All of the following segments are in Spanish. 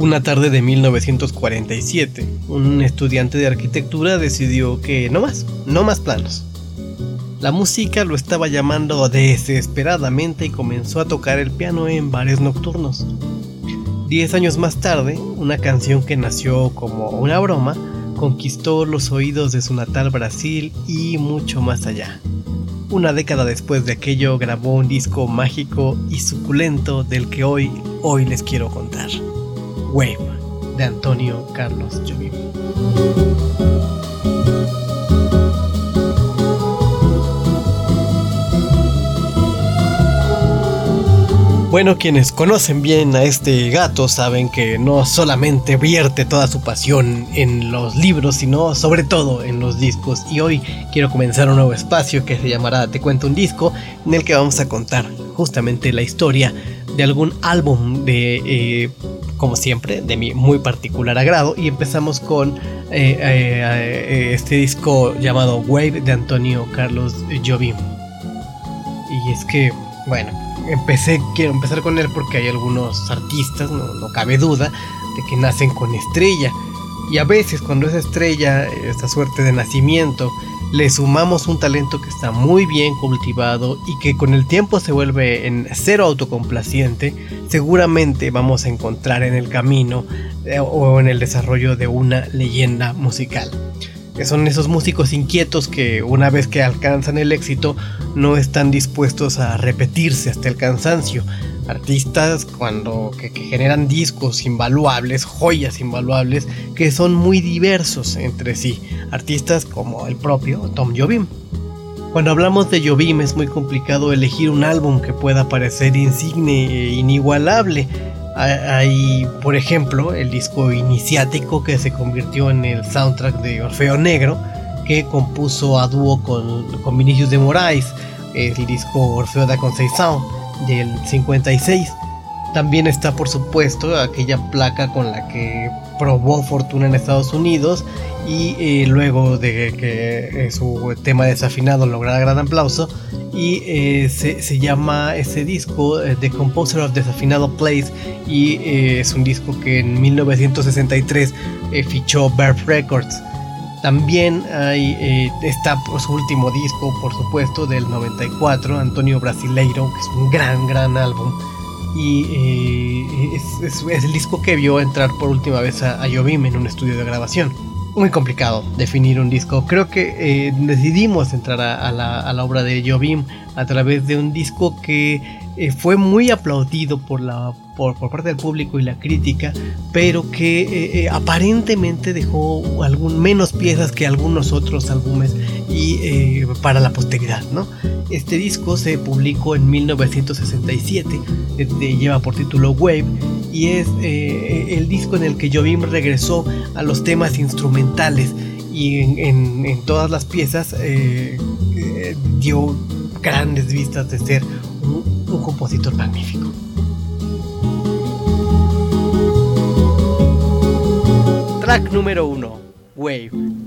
Una tarde de 1947, un estudiante de arquitectura decidió que no más, no más planos. La música lo estaba llamando desesperadamente y comenzó a tocar el piano en bares nocturnos. Diez años más tarde, una canción que nació como una broma conquistó los oídos de su natal Brasil y mucho más allá. Una década después de aquello grabó un disco mágico y suculento del que hoy, hoy les quiero contar. Wave de Antonio Carlos Jobim. Bueno, quienes conocen bien a este gato saben que no solamente vierte toda su pasión en los libros, sino sobre todo en los discos. Y hoy quiero comenzar un nuevo espacio que se llamará Te cuento un disco, en el que vamos a contar justamente la historia de algún álbum de eh, como siempre, de mi muy particular agrado. Y empezamos con eh, eh, eh, este disco llamado Wave de Antonio Carlos Jobim. Y es que, bueno, empecé, quiero empezar con él porque hay algunos artistas, no, no cabe duda, de que nacen con estrella. Y a veces cuando esa estrella, esta suerte de nacimiento, le sumamos un talento que está muy bien cultivado y que con el tiempo se vuelve en cero autocomplaciente, seguramente vamos a encontrar en el camino eh, o en el desarrollo de una leyenda musical. Que son esos músicos inquietos que una vez que alcanzan el éxito no están dispuestos a repetirse hasta el cansancio, artistas cuando que, generan discos invaluables, joyas invaluables que son muy diversos entre sí, artistas como el propio Tom Jobim. Cuando hablamos de Jobim es muy complicado elegir un álbum que pueda parecer insigne e inigualable. Hay, por ejemplo, el disco iniciático que se convirtió en el soundtrack de Orfeo Negro, que compuso a dúo con, con Vinicius de Moraes, el disco Orfeo da Conceição del 56. También está por supuesto aquella placa con la que probó fortuna en Estados Unidos y eh, luego de que eh, su tema desafinado lograra gran aplauso y eh, se, llama ese disco The Composer of Desafinado Place y es un disco que en 1963 fichó Verb Records. También hay, está su último disco, por supuesto, del 94, Antonio Brasileiro, que es un gran, gran álbum. Y eh, es, el disco que vio entrar por última vez a, a Jobim en un estudio de grabación. Muy complicado definir un disco. Creo que eh, decidimos entrar a, la, a, la, obra de Jobim a través de un disco que eh, fue muy aplaudido por, la, por, parte del público y la crítica, pero que eh, eh, aparentemente dejó algún, menos piezas que algunos otros álbumes y para la posteridad. ¿no? Este disco se publicó en 1967, este, lleva por título Wave y es el disco en el que Jobim regresó a los temas instrumentales y en, en todas las piezas dio grandes vistas de ser un compositor magnífico. Track número 1, Wave.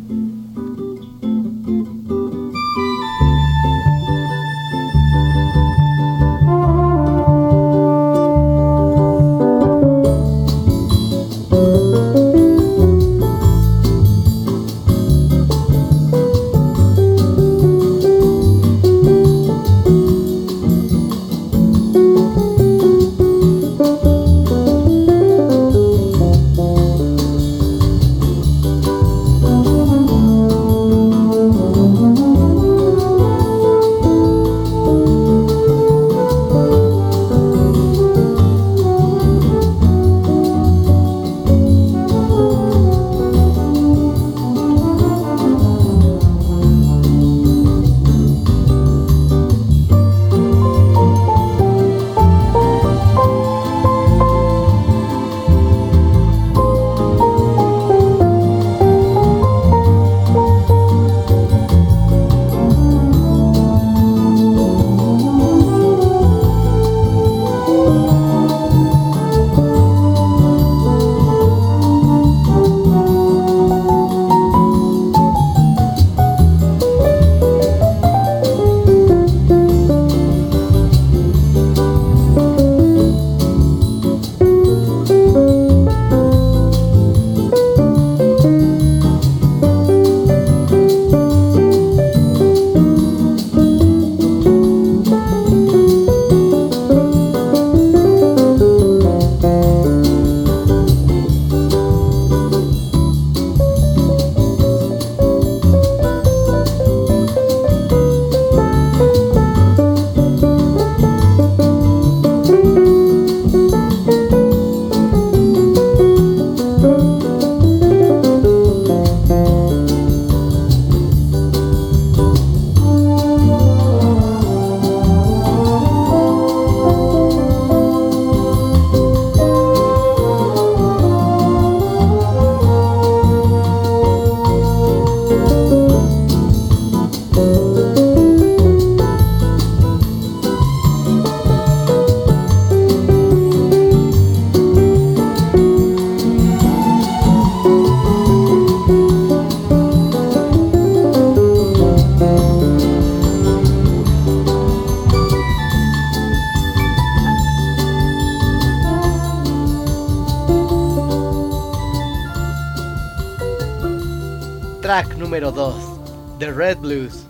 Track número 2, The Red Blues.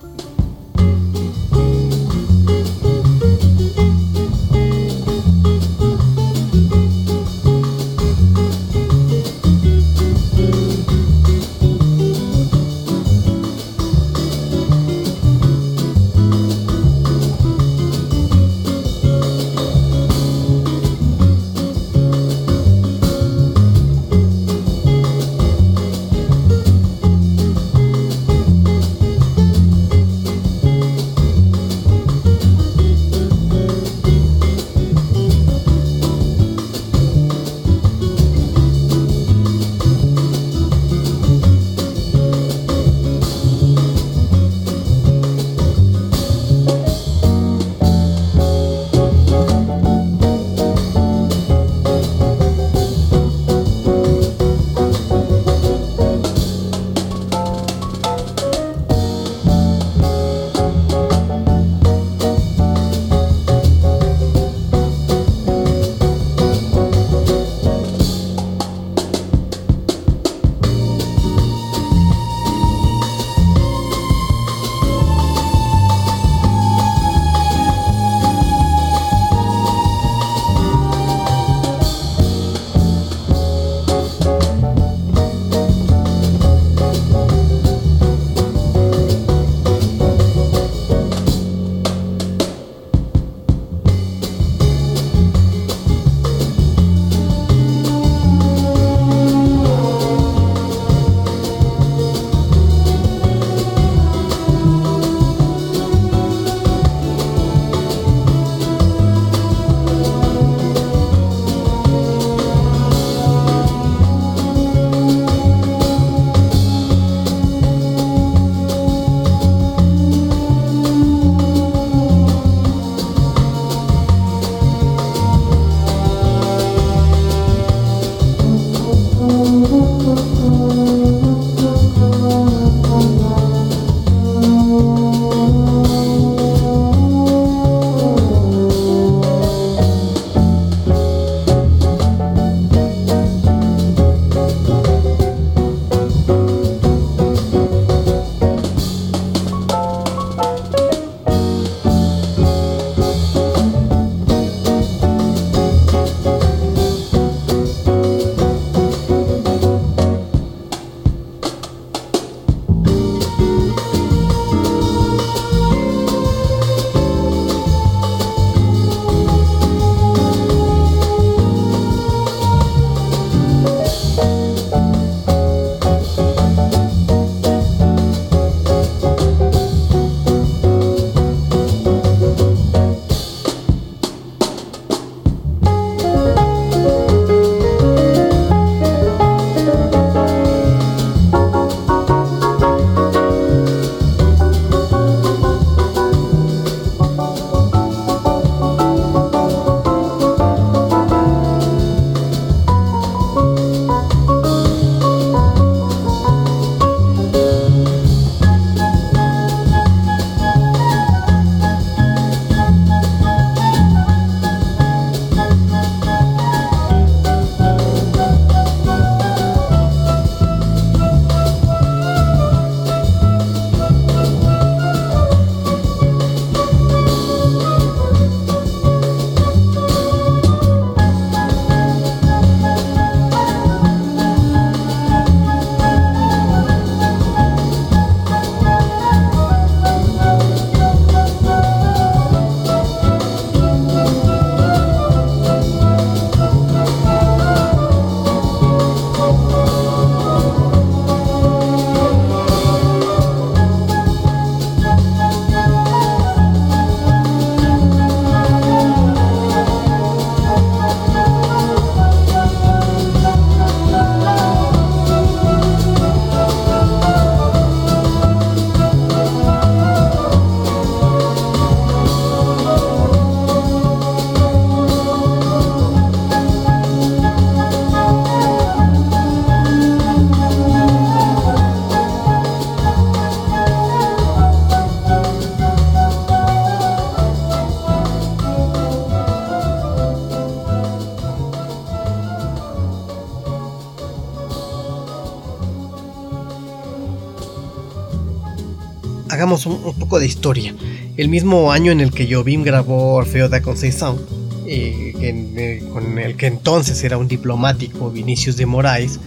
Un, poco de historia. El mismo año en el que Jobim grabó Orfeo da Conceição, eh, eh, con el que entonces era un diplomático, Vinicius de Moraes,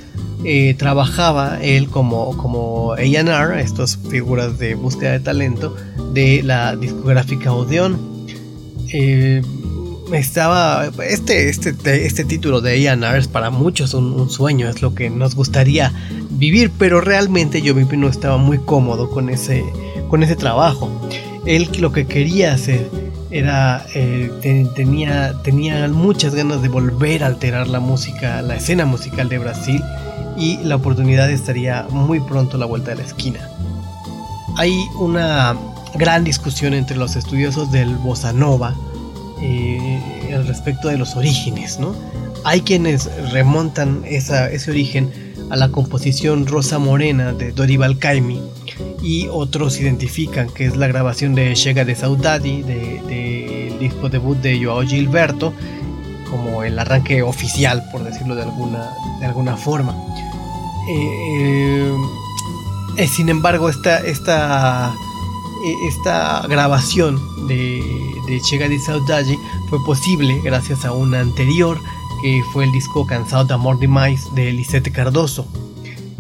eh, trabajaba él como, como A&R, estas figuras de búsqueda de talento, de la discográfica Odeon. estaba este, este, este título de A&R es para muchos un, sueño, es lo que nos gustaría vivir, pero realmente yo no estaba muy cómodo con ese, con ese trabajo. Él lo que quería hacer era eh, tenía, muchas ganas de volver a alterar la música, la escena musical de Brasil y la oportunidad estaría muy pronto a la vuelta de la esquina. Hay una gran discusión entre los estudiosos del bossa nova eh, respecto de los orígenes, ¿no? Hay quienes remontan ese origen a la composición Rosa Morena de Dorival Caymmi y otros identifican que es la grabación de Chega de Saudade del de, disco debut de Joao Gilberto como el arranque oficial por decirlo de alguna, de alguna forma eh, eh, sin embargo esta, esta, eh, esta grabación de, Chega de Saudade fue posible gracias a una anterior que fue el disco Cansado de Amor de Mais de Lisette Cardoso.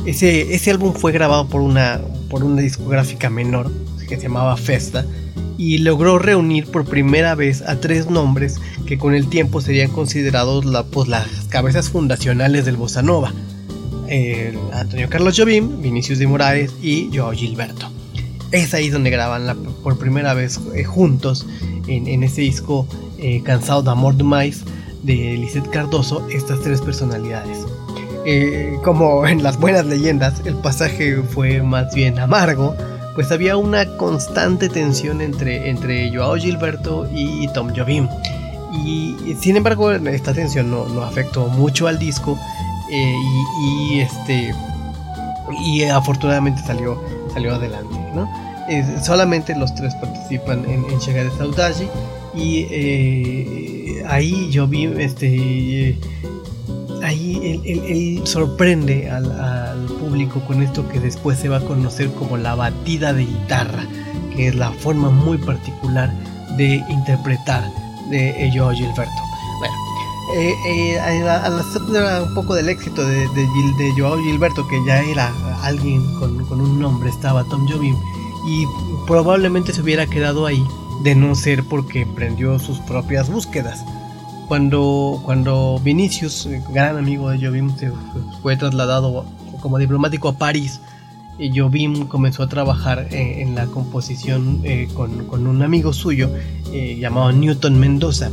Ese, ese álbum fue grabado por una, por una discográfica menor que se llamaba Festa y logró reunir por primera vez a tres nombres que con el tiempo serían considerados la, pues, las cabezas fundacionales del bossa nova. Antonio Carlos Jobim, Vinicius de Moraes y Joao Gilberto. Es ahí donde graban por primera vez eh, juntos en, ese disco eh, Cansado de Amor de Mais de Lisette Cardoso estas tres personalidades. Eh, como en las buenas leyendas, el pasaje fue más bien amargo, pues había una constante tensión entre, entre Joao Gilberto y Tom Jobim. Y sin embargo, esta tensión no, no afectó mucho al disco eh, y, este y afortunadamente salió, salió adelante. ¿no? solamente los tres participan en, en Chega de Saudade y eh, ahí vi este ahí él, sorprende al, público con esto que después se va a conocer como la batida de guitarra que es la forma muy particular de interpretar de Joao Gilberto bueno eh, eh, a la un poco del éxito de, de, Joao Gilberto que ya era alguien con, con un nombre estaba Tom Jobim y probablemente se hubiera quedado ahí de no ser porque emprendió sus propias búsquedas. Cuando, cuando Vinicius, gran amigo de Jobim, fue trasladado como diplomático a París, y comenzó a trabajar eh, en la composición eh, con, un amigo suyo eh, llamado Newton Mendoza.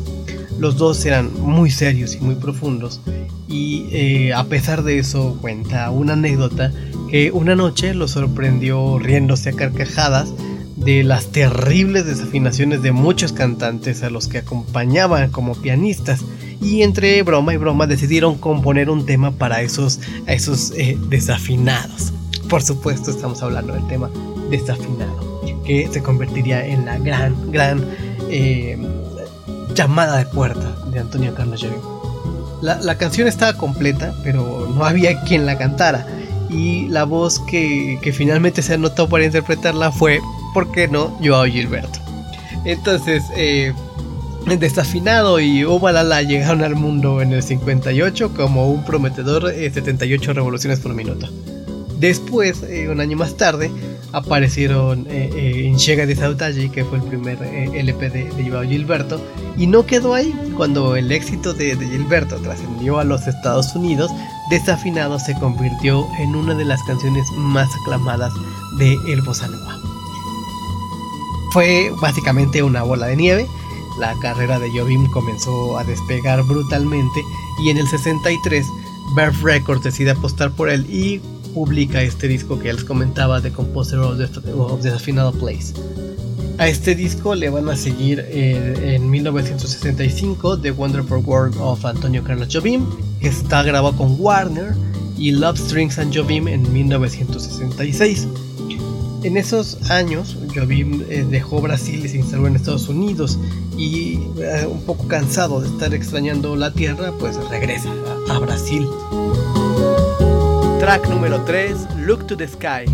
Los dos eran muy serios y muy profundos y a pesar de eso cuenta una anécdota que una noche lo sorprendió riéndose a carcajadas de las terribles desafinaciones de muchos cantantes a los que acompañaban como pianistas y entre broma y broma decidieron componer un tema para esos, esos eh, desafinados. Por supuesto estamos hablando del tema desafinado, que se convertiría en la gran, gran eh, llamada de puerta de Antonio Carlos Jobim. La, la canción estaba completa, pero no había quien la cantara y la voz que, que finalmente se anotó para interpretarla fue ¿por qué no? Joao Gilberto. Entonces, eh, Desafinado y Ovalala llegaron al mundo en el 58 como un prometedor 78 eh, revoluciones por minuto. Después, eh, un año más tarde, aparecieron en Chega de Sautaji, que fue el primer LP de, de Joao Gilberto, y no quedó ahí. Cuando el éxito de, de Gilberto trascendió a los Estados Unidos, Desafinado se convirtió en una de las canciones más aclamadas de El Bossa Nova fue básicamente una bola de nieve. La carrera de Jobim comenzó a despegar brutalmente y en el 63 Verve Records decide apostar por él y publica este disco que les comentaba de Composer of the, Final Place. A este disco le van a seguir eh, en 1965 The Wonderful World of Antonio Carlos Jobim, que está grabado con Warner, y Love Strings and Jobim en 1966. En esos años, Jobim eh, dejó Brasil y se instaló en Estados Unidos y eh, un poco cansado de estar extrañando la tierra, pues regresa a, a Brasil. Track número 3, Look to the Sky.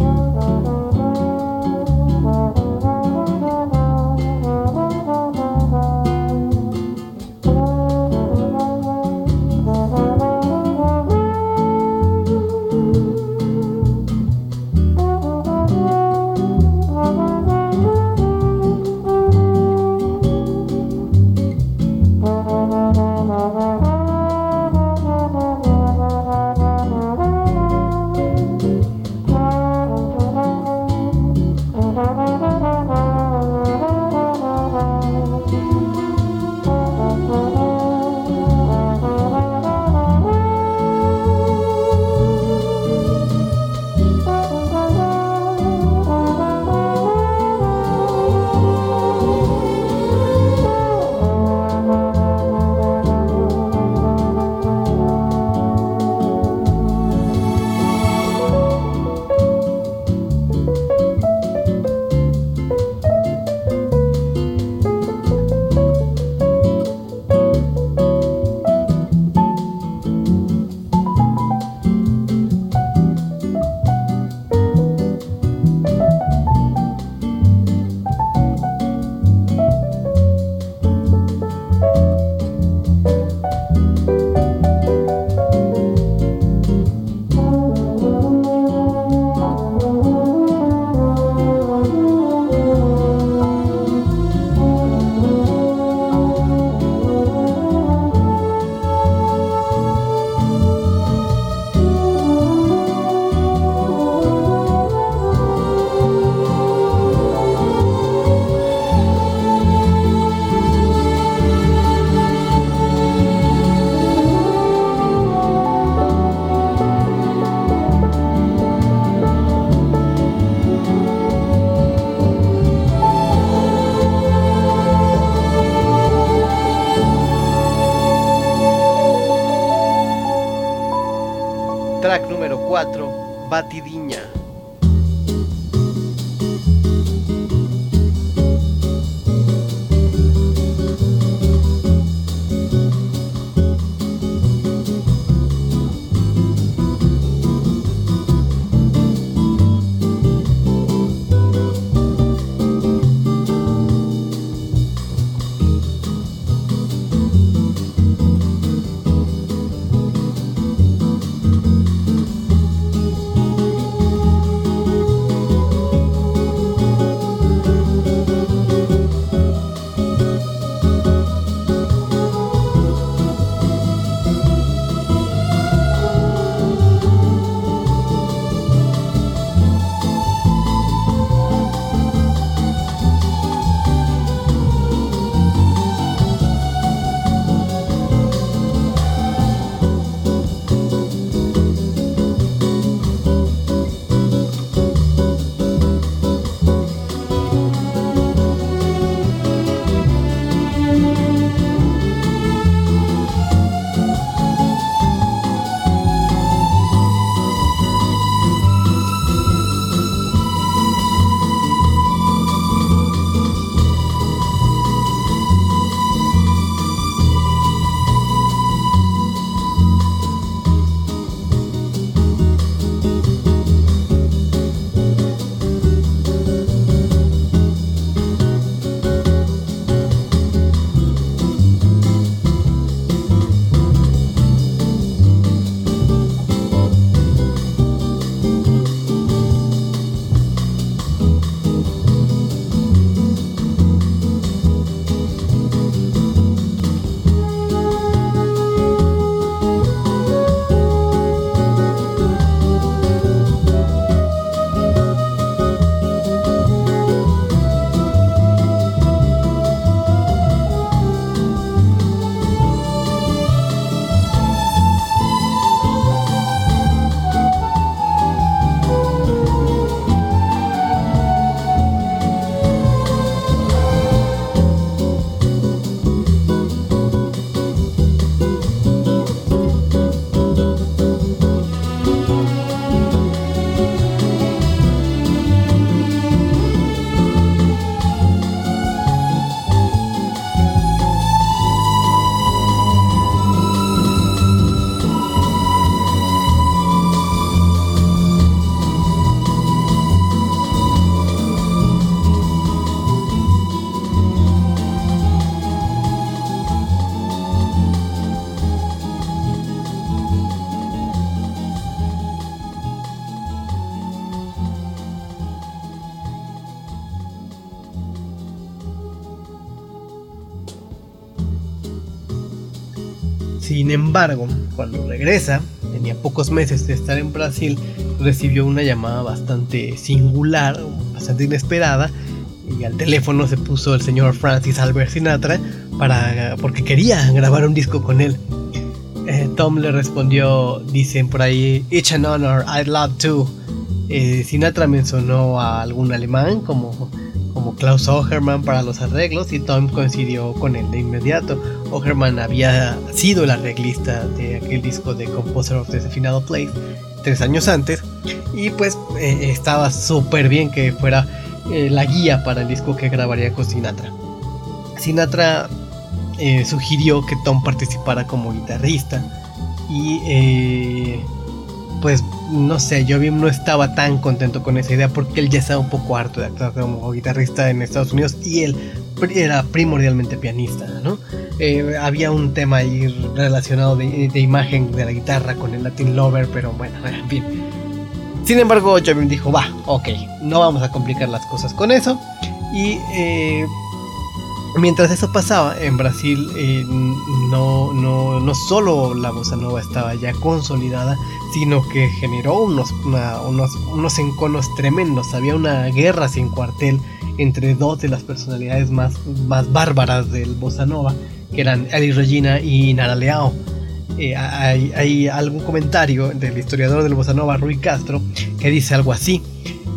Sin embargo, cuando regresa, tenía pocos meses de estar en Brasil, recibió una llamada bastante singular, bastante inesperada, y al teléfono se puso el señor Francis Albert Sinatra para, porque quería grabar un disco con él. Eh, Tom le respondió, dicen por ahí, It's an honor, I'd love to. Eh, Sinatra mencionó a algún alemán como como Klaus Ogerman para los arreglos y Tom coincidió con él de inmediato. Ogerman había sido el arreglista de aquel disco de Composer of the Final Place tres años antes y pues eh, estaba súper bien que fuera eh, la guía para el disco que grabaría con Sinatra. Sinatra eh, sugirió que Tom participara como guitarrista y pues no sé, yo no estaba tan contento con esa idea porque él ya estaba un poco harto de actuar como guitarrista en Estados Unidos y él era primordialmente pianista, ¿no? Eh, había un tema ahí relacionado de, imagen de la guitarra con el Latin Lover, pero bueno, en fin. Sin embargo, Jobim dijo, va, ok, no vamos a complicar las cosas con eso. Y eh, Mientras eso pasaba, en Brasil eh, no, no, no, solo la bossa nova estaba ya consolidada, sino que generó unos, unos, unos enconos tremendos. Había una guerra sin cuartel entre dos de las personalidades más, más bárbaras del bossa nova, que eran Eli Regina y Nara Leao. Eh, hay, hay, algún comentario del historiador del bossa nova, Rui Castro, que dice algo así.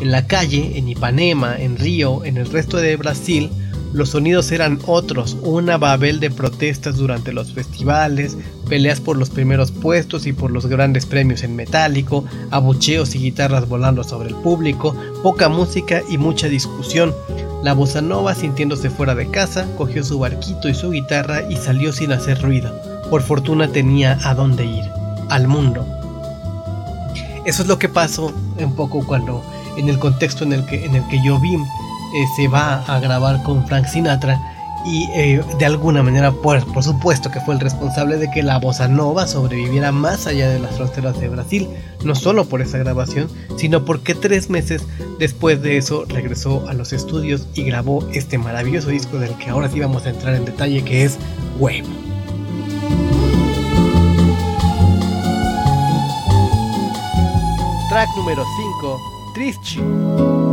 En la calle, en Ipanema, en Río, en el resto de Brasil, los sonidos eran otros, una babel de protestas durante los festivales, peleas por los primeros puestos y por los grandes premios en metálico, abucheos y guitarras volando sobre el público, poca música y mucha discusión. La bossa nova, sintiéndose fuera de casa, cogió su barquito y su guitarra y salió sin hacer ruido. Por fortuna tenía a dónde ir, al mundo. Eso es lo que pasó un poco cuando, en el contexto en el que, en el que yo vi, eh, se va a grabar con Frank Sinatra y eh, de alguna manera, por, por supuesto que fue el responsable de que la bossa nova sobreviviera más allá de las fronteras de Brasil, no solo por esa grabación, sino porque tres meses después de eso regresó a los estudios y grabó este maravilloso disco del que ahora sí vamos a entrar en detalle, que es Wave. Track número 5, Triste.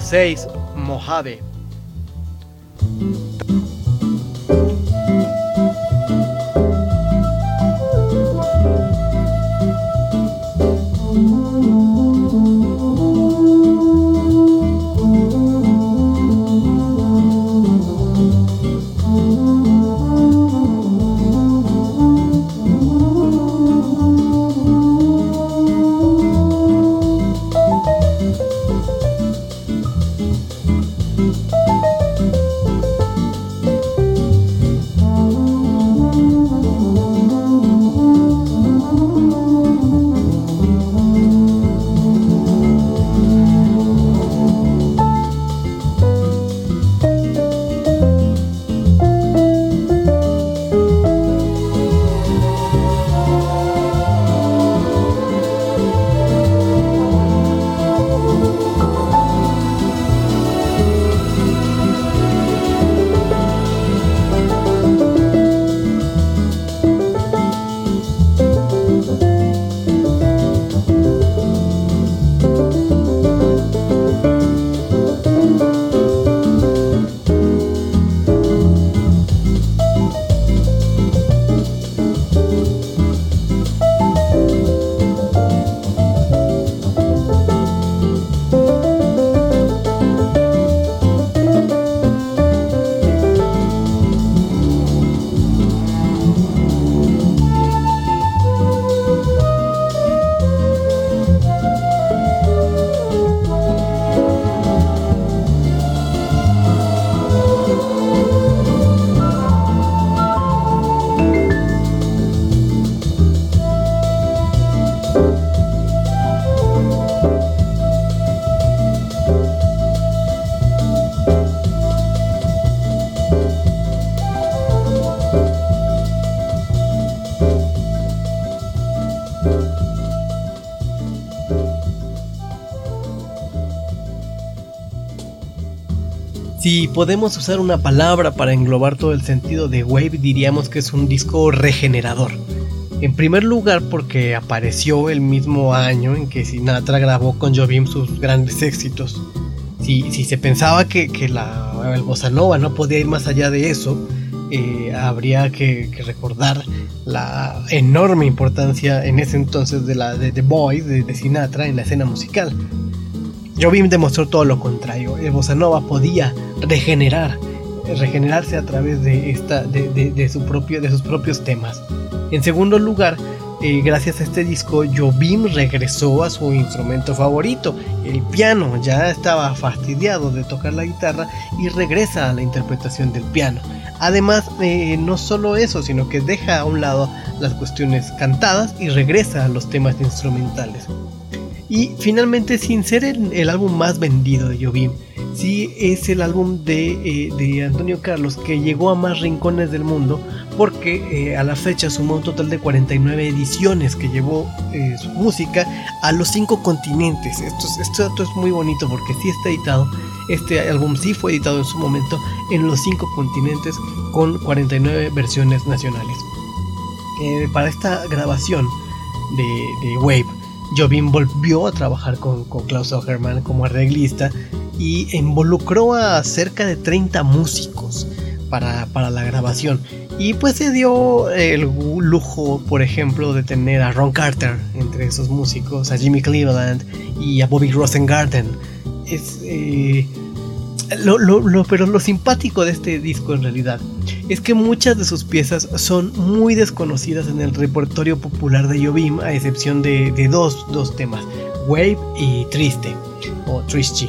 6, Mojave. Si podemos usar una palabra para englobar todo el sentido de Wave, diríamos que es un disco regenerador. En primer lugar porque apareció el mismo año en que Sinatra grabó con Jobim sus grandes éxitos. Si, se pensaba que, la, el bossa nova no podía ir más allá de eso, eh, habría que, recordar la enorme importancia en ese entonces de la de The Boys de, Sinatra en la escena musical. Jobim demostró todo lo contrario. El bossa nova podía regenerar, regenerarse a través de esta, de, su propio, de sus propios temas. En segundo lugar, eh, gracias a este disco, Jobim regresó a su instrumento favorito, el piano. Ya estaba fastidiado de tocar la guitarra y regresa a la interpretación del piano. Además, eh, no solo eso, sino que deja a un lado las cuestiones cantadas y regresa a los temas instrumentales. Y finalmente, sin ser el, álbum más vendido de Jobim, sí es el álbum de, eh, Antonio Carlos que llegó a más rincones del mundo porque eh, a la fecha sumó un total de 49 ediciones que llevó eh, su música a los cinco continentes. Esto, esto, es muy bonito porque sí está editado, este álbum sí fue editado en su momento en los cinco continentes con 49 versiones nacionales. para esta grabación de, de Wave, Jobim volvió a trabajar con, Klaus Ogerman como arreglista y involucró a cerca de 30 músicos para, la grabación. Y pues se dio el lujo, por ejemplo, de tener a Ron Carter entre esos músicos, a Jimmy Cleveland y a Bobby Rosengarten. Es, eh, lo, pero lo simpático de este disco en realidad es que muchas de sus piezas son muy desconocidas en el repertorio popular de Jobim, a excepción de, dos, temas, Wave y Triste, o Tristy.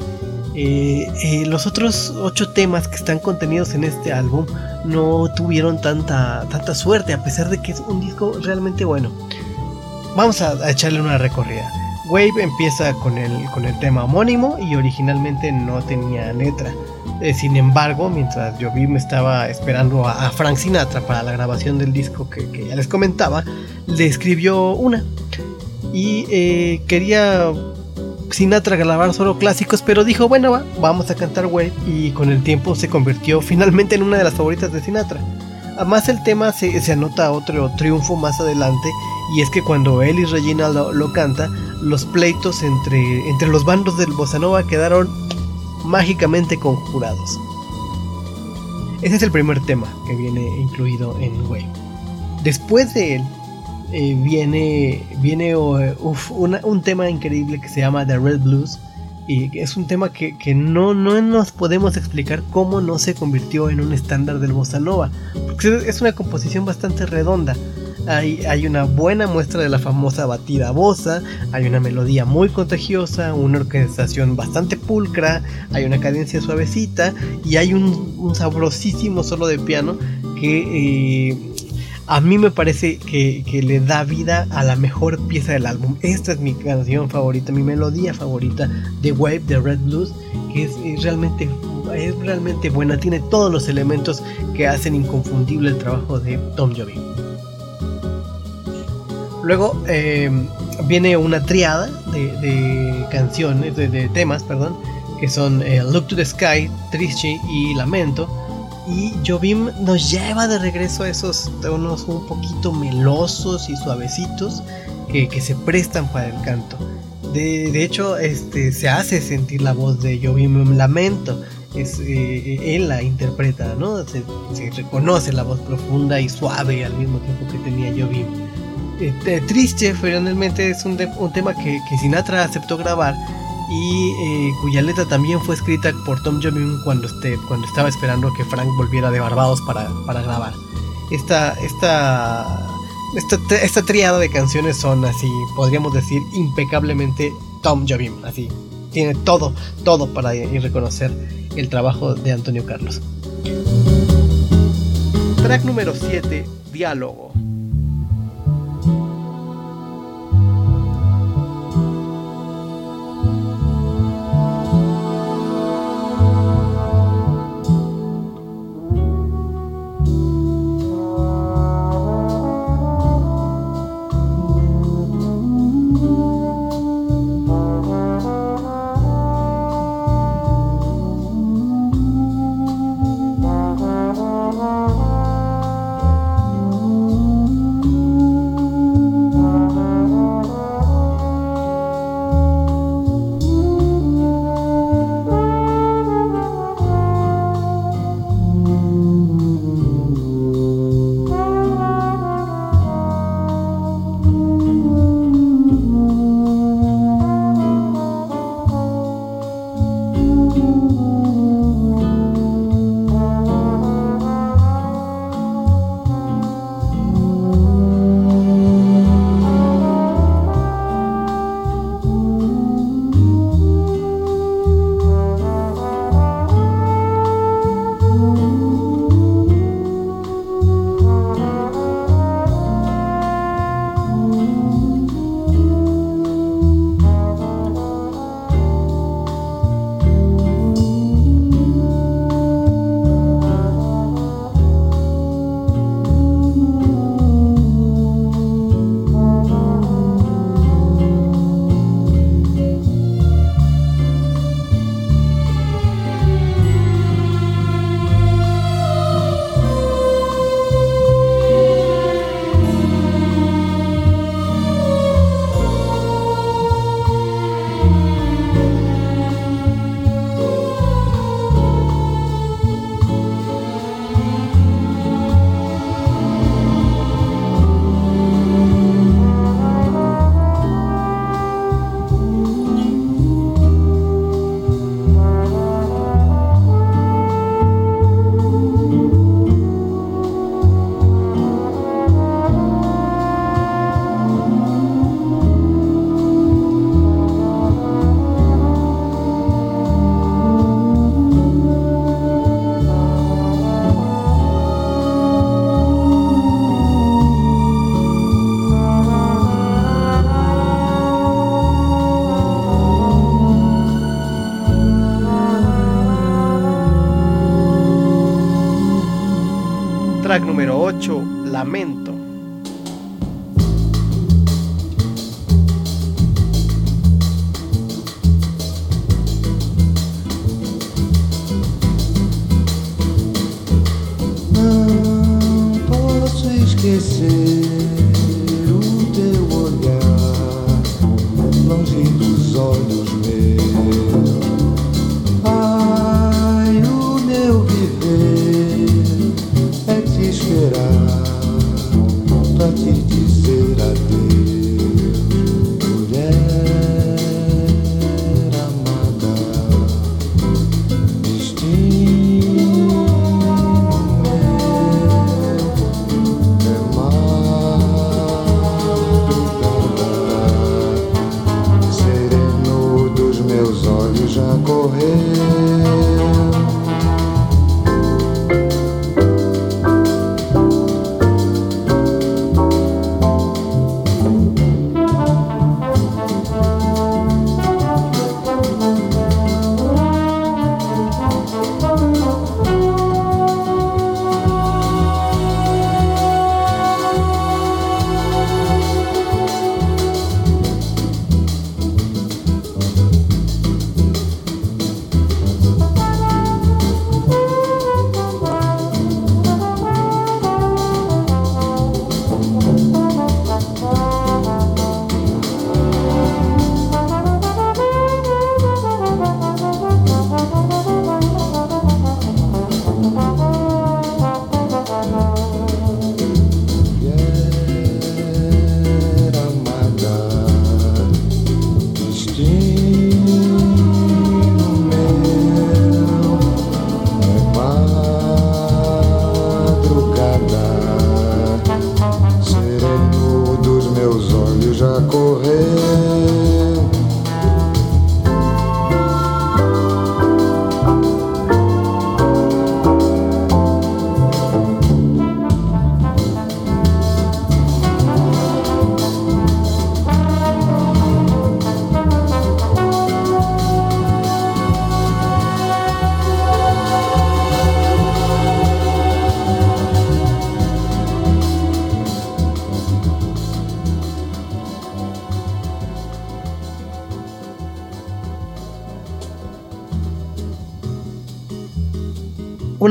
Eh, eh, los otros ocho temas que están contenidos en este álbum no tuvieron tanta, tanta suerte, a pesar de que es un disco realmente bueno. Vamos a echarle una recorrida. Wave empieza con el, con el tema homónimo y originalmente no tenía letra. Eh, sin embargo, mientras yo vi me estaba esperando a, Frank Sinatra para la grabación del disco que, ya les comentaba, le escribió una. Y eh, quería Sinatra grabar solo clásicos, pero dijo, bueno, vamos a cantar Wave y con el tiempo se convirtió finalmente en una de las favoritas de Sinatra. Además el tema se, se anota otro triunfo más adelante y es que cuando él y Regina lo, canta, los pleitos entre, entre los bandos del Bossa Nova quedaron mágicamente conjurados. Ese es el primer tema que viene incluido en Wave. Después de él eh, viene, viene un tema increíble que se llama The Red Blues. Y es un tema que, no, no nos podemos explicar cómo no se convirtió en un estándar del bossa nova. Porque es una composición bastante redonda. Hay, una buena muestra de la famosa batida bossa, hay una melodía muy contagiosa, una orquestación bastante pulcra, hay una cadencia suavecita y hay un, sabrosísimo solo de piano que eh, a mí me parece que, le da vida a la mejor pieza del álbum. Esta es mi canción favorita, mi melodía favorita de Wave de Red Blues, que es, realmente es realmente buena, tiene todos los elementos que hacen inconfundible el trabajo de Tom Jobim. Luego em, viene una triada de, canciones, de, temas, perdón, que son eh, Look to the Sky, Triste y Lamento. Y Jobim nos lleva de regreso a esos tonos un poquito melosos y suavecitos que, se prestan para el canto. De, hecho, este, se hace sentir la voz de Jobim Lamento. Es, eh, él la interpreta, ¿no? Se, reconoce la voz profunda y suave al mismo tiempo que tenía Jobim. Eh, triste, finalmente es un, tema que, Sinatra aceptó grabar y eh, cuya letra también fue escrita por Tom Jobim cuando, este, cuando estaba esperando que Frank volviera de Barbados para, grabar. Esta, esta, esta, esta triada de canciones son así, podríamos decir, impecablemente Tom Jobim, así. Tiene todo, todo para reconocer el trabajo de Antonio Carlos. Track número 7, Diálogo.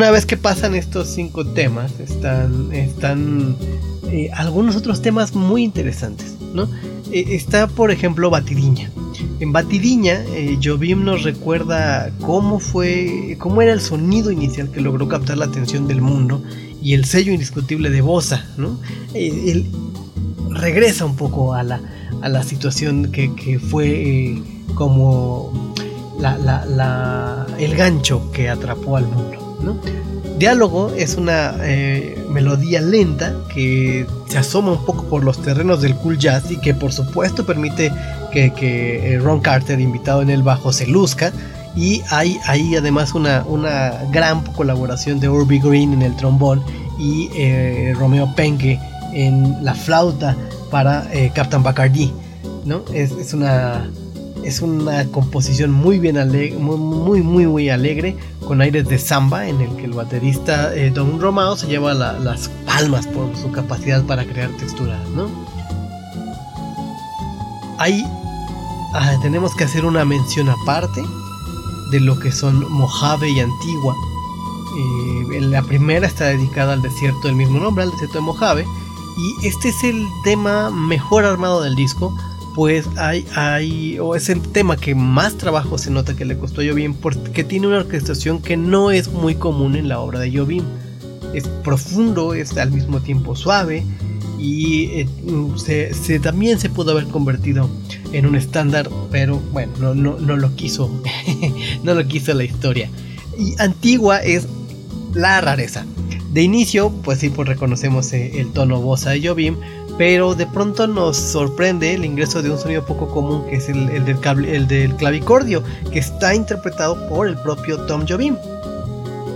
Una vez que pasan estos cinco temas, están, están eh, algunos otros temas muy interesantes, ¿no? Eh, está, por ejemplo, Batidiña. En Batidiña, eh, nos recuerda cómo fue, cómo era el sonido inicial que logró captar la atención del mundo y el sello indiscutible de Bosa, ¿no? él regresa un poco a la, a la situación que, que fue como el gancho que atrapó al mundo. Diálogo es una eh, melodía lenta que se asoma un poco por los terrenos del cool jazz y que por supuesto permite que, que Ron Carter, invitado en el bajo, se luzca y hay ahí además una, una gran colaboración de Urby Green en el trombón y eh, Romeo Penke en la flauta para eh, Captain Bacardi. ¿no? Es, una, es una composición muy bien alegre, muy, muy, muy, alegre, con aires de samba, en el que el baterista eh, Don Romao se lleva las palmas por su capacidad para crear texturas. ¿no? Ahí ah, tenemos que hacer una mención aparte de lo que son Mojave y Antigua. Eh, la primera está dedicada al desierto del mismo nombre, al desierto de Mojave, y este es el tema mejor armado del disco, pues hay, hay, o es el tema que más trabajo se nota que le costó a Jobim, porque tiene una orquestación que no es muy común en la obra de Jobim. Es profundo, es al mismo tiempo suave, y eh, se, también se pudo haber convertido en un estándar, pero bueno, no, no, no lo quiso, no lo quiso la historia. Y Antigua es la rareza. De inicio, pues sí, pues reconocemos eh, el tono bossa de Jobim, pero de pronto nos sorprende el ingreso de un sonido poco común que es el, del, el del, clavicordio, que está interpretado por el propio Tom Jobim.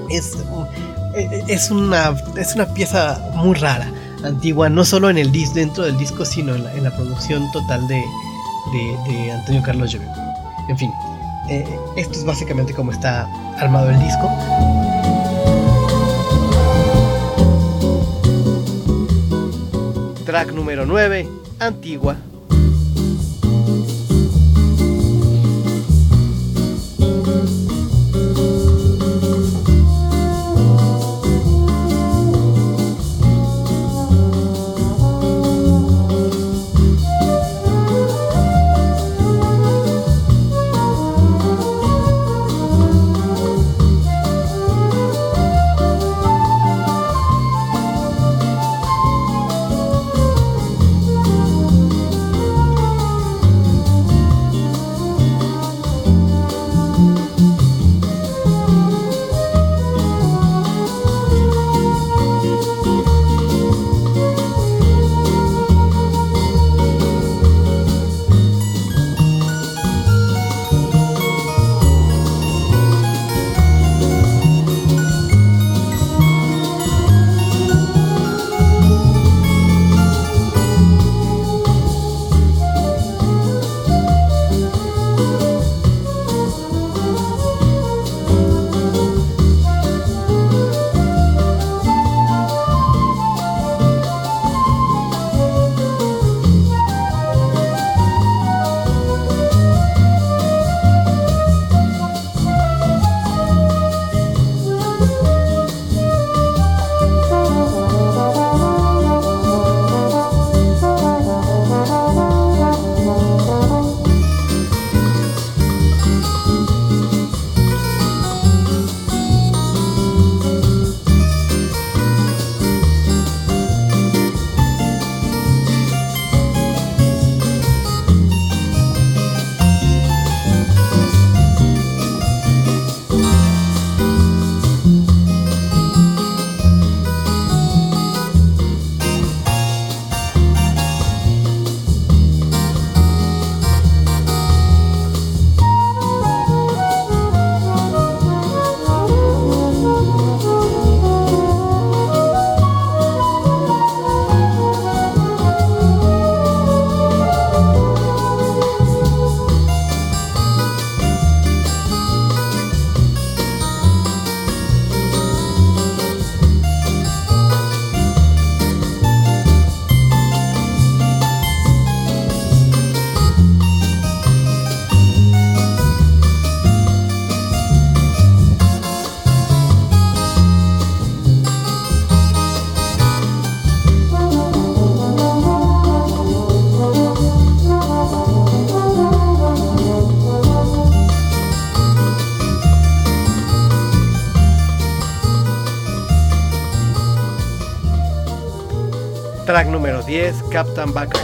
Es, eh, es, una, es una pieza muy rara antigua, no solo en el disco dentro del disco, sino en la, producción total de, de, Antonio Carlos Jobim. En fin, eh, esto es básicamente como está armado el disco. Track número 9, Antigua. 10, Captain Bacardi.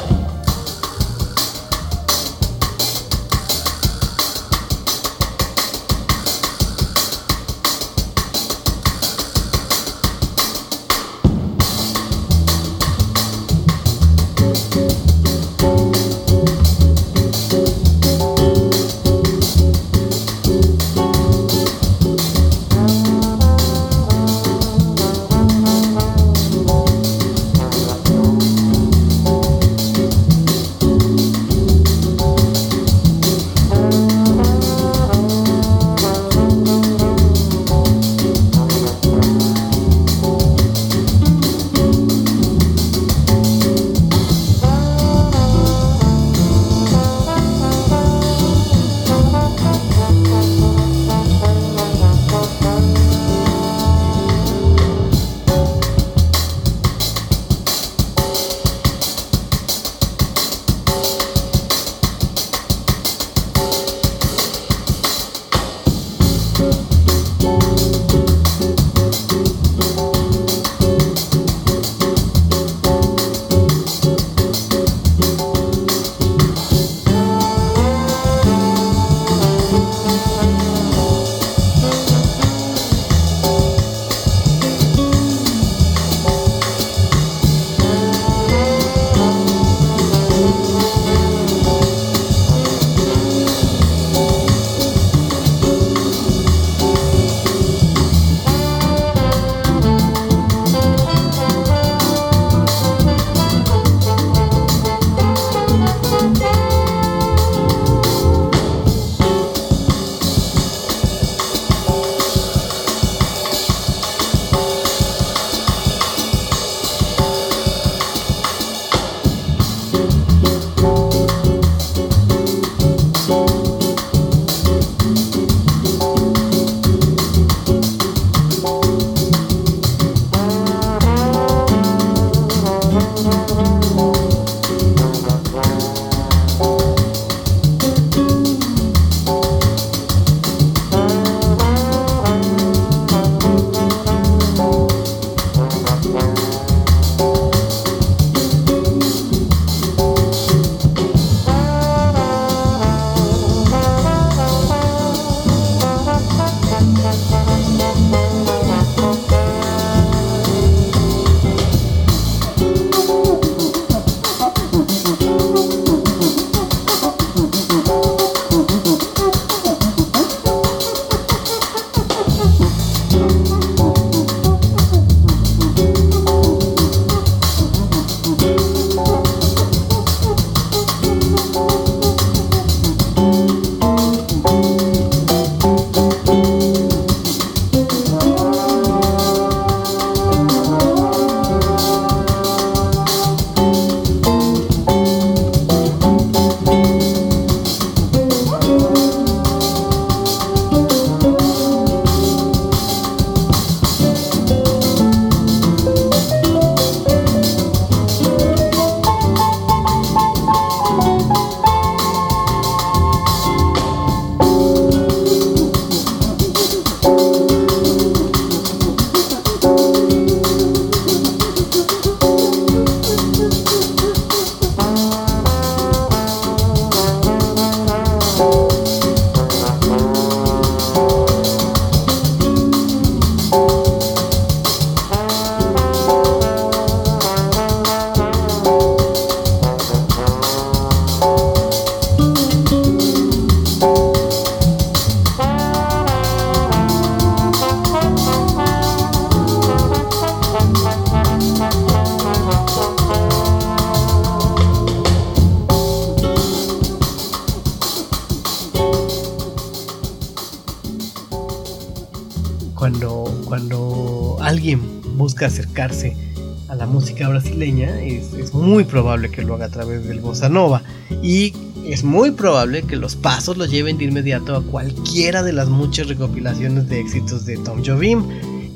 A la música brasileña, es, muy probable que lo haga a través del bossa nova. Y es muy probable que los pasos lo lleven de inmediato a cualquiera de las muchas recopilaciones de éxitos de Tom Jobim.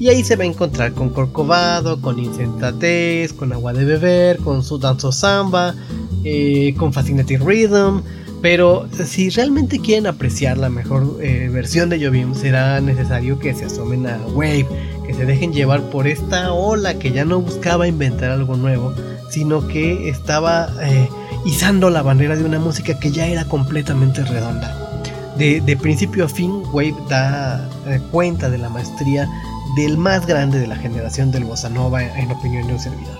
Y ahí se va a encontrar con Corcovado, con Insensatez, con Agua de Beber, con su Danzo Samba, eh, con Fascinating Rhythm. Pero si realmente quieren apreciar la mejor eh, versión de Jobim, será necesario que se asomen a Wave, se dejen llevar por esta ola que ya no buscaba inventar algo nuevo, sino que estaba eh, izando la bandera de una música que ya era completamente redonda. De, principio a fin, Wave da eh, cuenta de la maestría del más grande de la generación del bossa nova en opinión de un servidor.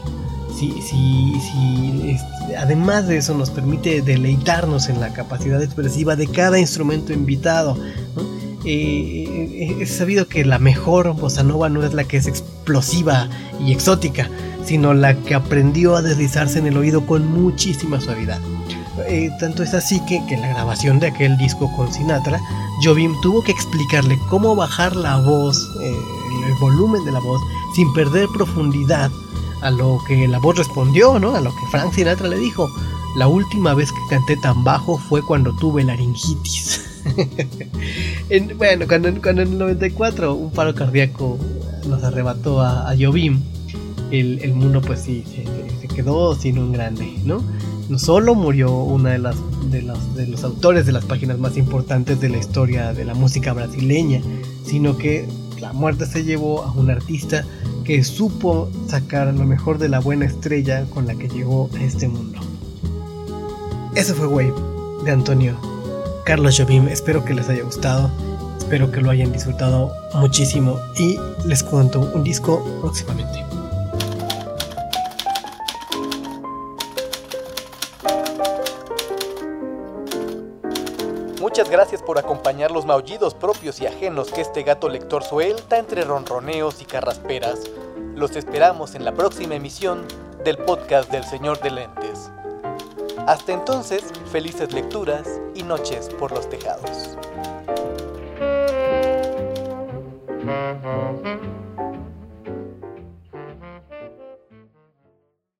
Si, si, si, además de eso nos permite deleitarnos en la capacidad expresiva de cada instrumento invitado. Eh, es sabido que la mejor bossa nova no es la que es explosiva y exótica, sino la que aprendió a deslizarse en el oído con muchísima suavidad. Eh, tanto es así que, que en la grabación de aquel disco con Sinatra, Jobim tuvo que explicarle cómo bajar la voz, eh, el volumen de la voz, sin perder profundidad, a lo que la voz respondió, ¿no? A lo que Frank Sinatra le dijo. La última vez que canté tan bajo fue cuando tuve laringitis. bueno, cuando, en el 94 un paro cardíaco nos arrebató a, a el, mundo pues sí, se, quedó sin un grande, ¿no? No solo murió una de las de los, de los autores de las páginas más importantes de la historia de la música brasileña, sino que la muerte se llevó a un artista que supo sacar lo mejor de la buena estrella con la que llegó a este mundo. Ese fue Wave de Antonio Carlos Jobim. Espero que les haya gustado. Espero que lo hayan disfrutado muchísimo y les cuento un disco próximamente. Muchas gracias por acompañar los maullidos propios y ajenos que este gato lector suelta entre ronroneos y carrasperas. Los esperamos en la próxima emisión del podcast del Señor de Lentes. Hasta entonces, felices lecturas y noches por los tejados.